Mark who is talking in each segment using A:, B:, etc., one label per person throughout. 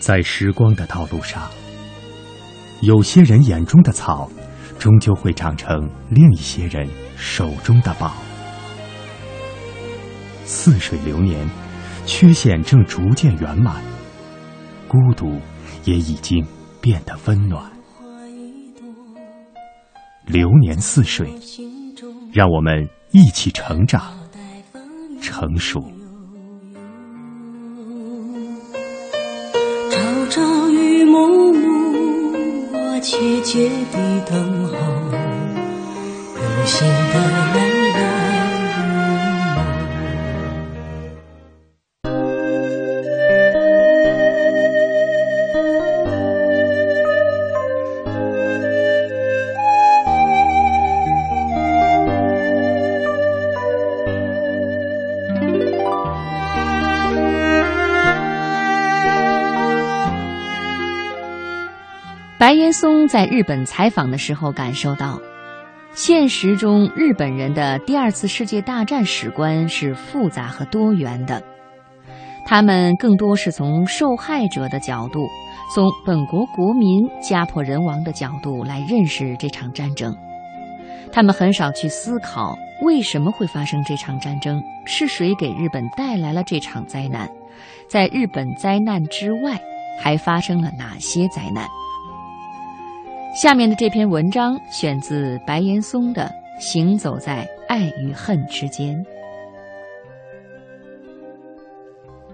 A: 在时光的道路上，有些人眼中的草，终究会长成另一些人手中的宝。似水流年，缺陷正逐渐圆满，孤独也已经变得温暖。流年似水，让我们一起成长、成熟。
B: 暮，我切切地等候，有心的
C: 白岩松在日本采访的时候感受到，现实中日本人的第二次世界大战史观是复杂和多元的。他们更多是从受害者的角度，从本国国民家破人亡的角度来认识这场战争。他们很少去思考为什么会发生这场战争，是谁给日本带来了这场灾难，在日本灾难之外还发生了哪些灾难。下面的这篇文章选自白岩松的《行走在爱与恨之间》。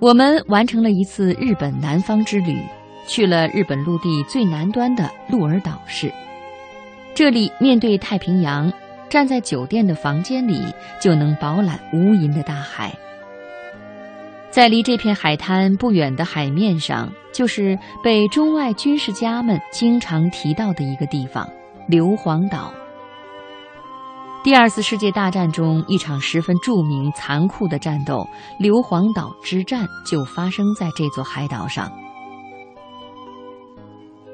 C: 我们完成了一次日本南方之旅，去了日本陆地最南端的鹿儿岛市。这里面对太平洋，站在酒店的房间里就能饱览无垠的大海。在离这片海滩不远的海面上，就是被中外军事家们经常提到的一个地方——硫磺岛。第二次世界大战中一场十分著名、残酷的战斗——硫磺岛之战，就发生在这座海岛上。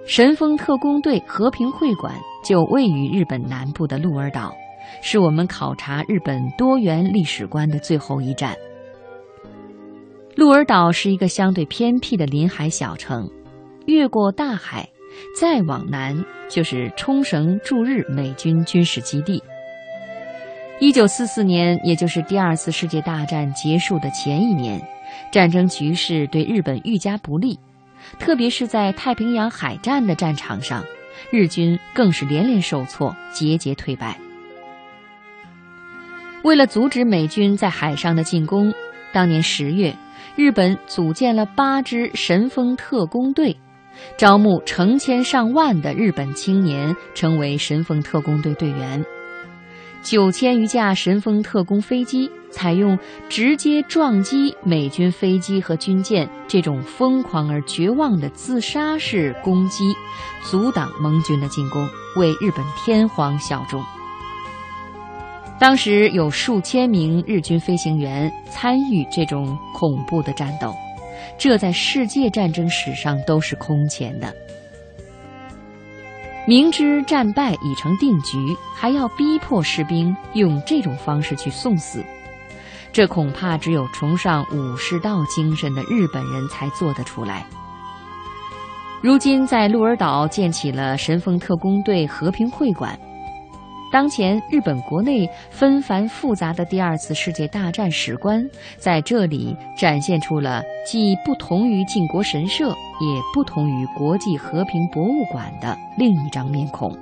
C: 神风特工队和平会馆就位于日本南部的鹿儿岛，是我们考察日本多元历史观的最后一站。鹿儿岛是一个相对偏僻的临海小城，越过大海，再往南就是冲绳驻日美军军事基地。一九四四年，也就是第二次世界大战结束的前一年，战争局势对日本愈加不利，特别是在太平洋海战的战场上，日军更是连连受挫，节节退败。为了阻止美军在海上的进攻，当年十月。日本组建了八支神风特工队，招募成千上万的日本青年成为神风特工队队员。九千余架神风特工飞机采用直接撞击美军飞机和军舰这种疯狂而绝望的自杀式攻击，阻挡盟军的进攻，为日本天皇效忠。当时有数千名日军飞行员参与这种恐怖的战斗，这在世界战争史上都是空前的。明知战败已成定局，还要逼迫士兵用这种方式去送死，这恐怕只有崇尚武士道精神的日本人才做得出来。如今在鹿儿岛建起了神风特工队和平会馆。当前日本国内纷繁复杂的第二次世界大战史观，在这里展现出了既不同于靖国神社，也不同于国际和平博物馆的另一张面孔。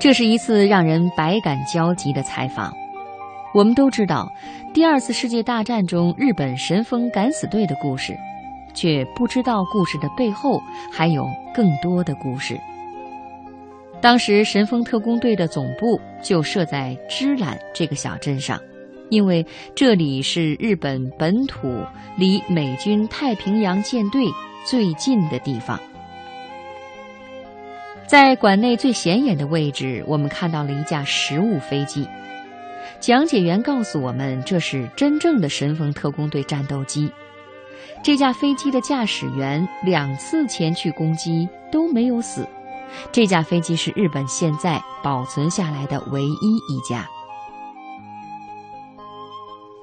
C: 这是一次让人百感交集的采访。我们都知道，第二次世界大战中日本神风敢死队的故事，却不知道故事的背后还有更多的故事。当时神风特工队的总部就设在知览这个小镇上，因为这里是日本本土离美军太平洋舰队最近的地方。在馆内最显眼的位置，我们看到了一架实物飞机。讲解员告诉我们，这是真正的神风特工队战斗机。这架飞机的驾驶员两次前去攻击都没有死。这架飞机是日本现在保存下来的唯一一架。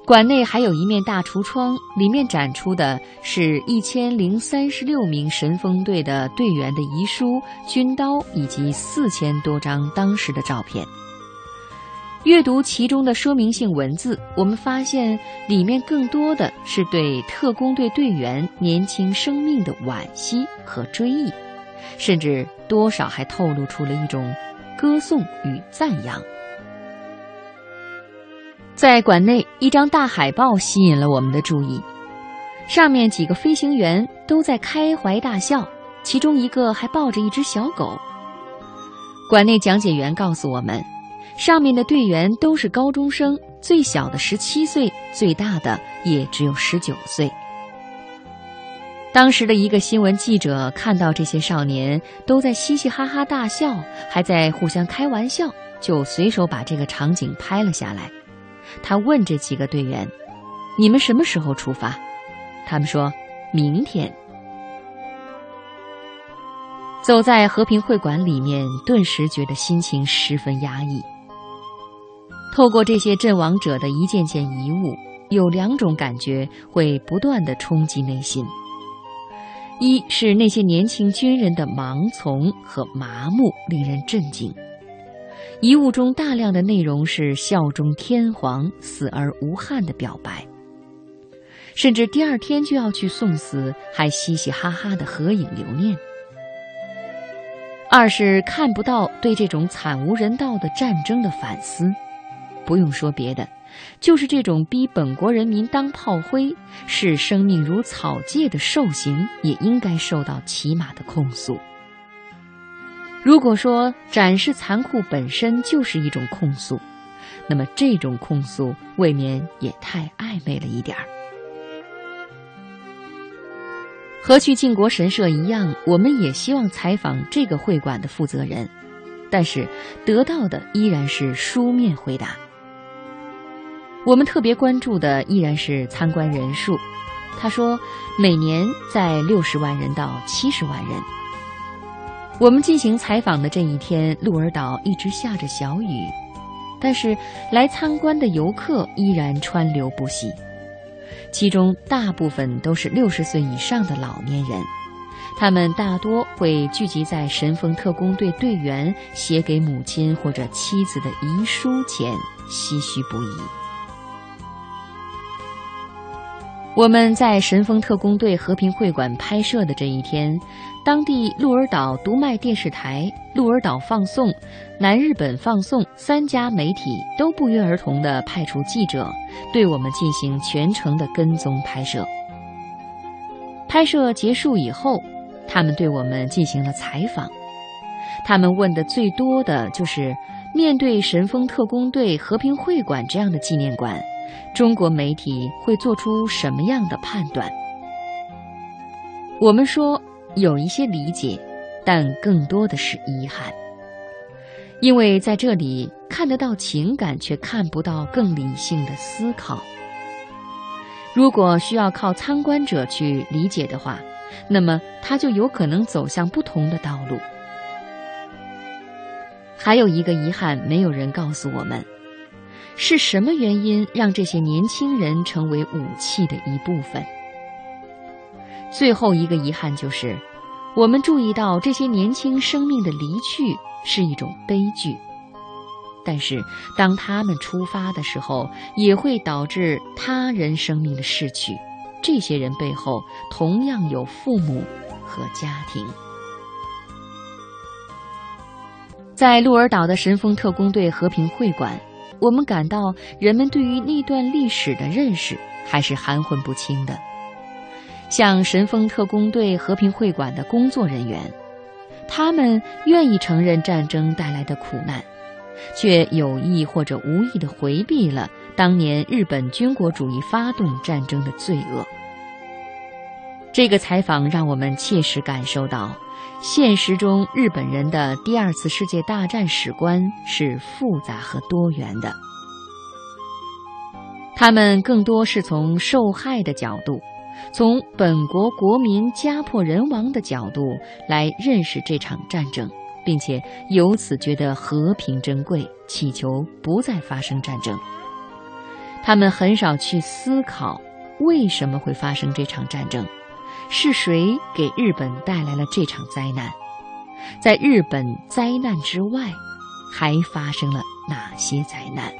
C: 馆内还有一面大橱窗，里面展出的是一千零三十六名神风队的队员的遗书、军刀以及四千多张当时的照片。阅读其中的说明性文字，我们发现里面更多的是对特工队队员年轻生命的惋惜和追忆，甚至多少还透露出了一种歌颂与赞扬。在馆内，一张大海报吸引了我们的注意，上面几个飞行员都在开怀大笑，其中一个还抱着一只小狗。馆内讲解员告诉我们，上面的队员都是高中生，最小的十七岁，最大的也只有十九岁。当时的一个新闻记者看到这些少年都在嘻嘻哈哈大笑，还在互相开玩笑，就随手把这个场景拍了下来。他问这几个队员：“你们什么时候出发？”他们说：“明天。”走在和平会馆里面，顿时觉得心情十分压抑。透过这些阵亡者的一件件遗物，有两种感觉会不断的冲击内心：一是那些年轻军人的盲从和麻木，令人震惊。遗物中大量的内容是效忠天皇、死而无憾的表白，甚至第二天就要去送死，还嘻嘻哈哈的合影留念。二是看不到对这种惨无人道的战争的反思，不用说别的，就是这种逼本国人民当炮灰、视生命如草芥的兽行，也应该受到起码的控诉。如果说展示残酷本身就是一种控诉，那么这种控诉未免也太暧昧了一点儿。和去靖国神社一样，我们也希望采访这个会馆的负责人，但是得到的依然是书面回答。我们特别关注的依然是参观人数，他说每年在六十万人到七十万人。我们进行采访的这一天，鹿儿岛一直下着小雨，但是来参观的游客依然川流不息，其中大部分都是六十岁以上的老年人，他们大多会聚集在神风特工队队员写给母亲或者妻子的遗书前，唏嘘不已。我们在神风特工队和平会馆拍摄的这一天。当地鹿儿岛读卖电视台、鹿儿岛放送、南日本放送三家媒体都不约而同地派出记者，对我们进行全程的跟踪拍摄。拍摄结束以后，他们对我们进行了采访。他们问的最多的就是：面对神风特工队和平会馆这样的纪念馆，中国媒体会做出什么样的判断？我们说。有一些理解，但更多的是遗憾，因为在这里看得到情感，却看不到更理性的思考。如果需要靠参观者去理解的话，那么他就有可能走向不同的道路。还有一个遗憾，没有人告诉我们，是什么原因让这些年轻人成为武器的一部分。最后一个遗憾就是，我们注意到这些年轻生命的离去是一种悲剧，但是当他们出发的时候，也会导致他人生命的逝去。这些人背后同样有父母和家庭。在鹿儿岛的神风特工队和平会馆，我们感到人们对于那段历史的认识还是含混不清的。像神风特工队和平会馆的工作人员，他们愿意承认战争带来的苦难，却有意或者无意地回避了当年日本军国主义发动战争的罪恶。这个采访让我们切实感受到，现实中日本人的第二次世界大战史观是复杂和多元的。他们更多是从受害的角度。从本国国民家破人亡的角度来认识这场战争，并且由此觉得和平珍贵，祈求不再发生战争。他们很少去思考为什么会发生这场战争，是谁给日本带来了这场灾难？在日本灾难之外，还发生了哪些灾难？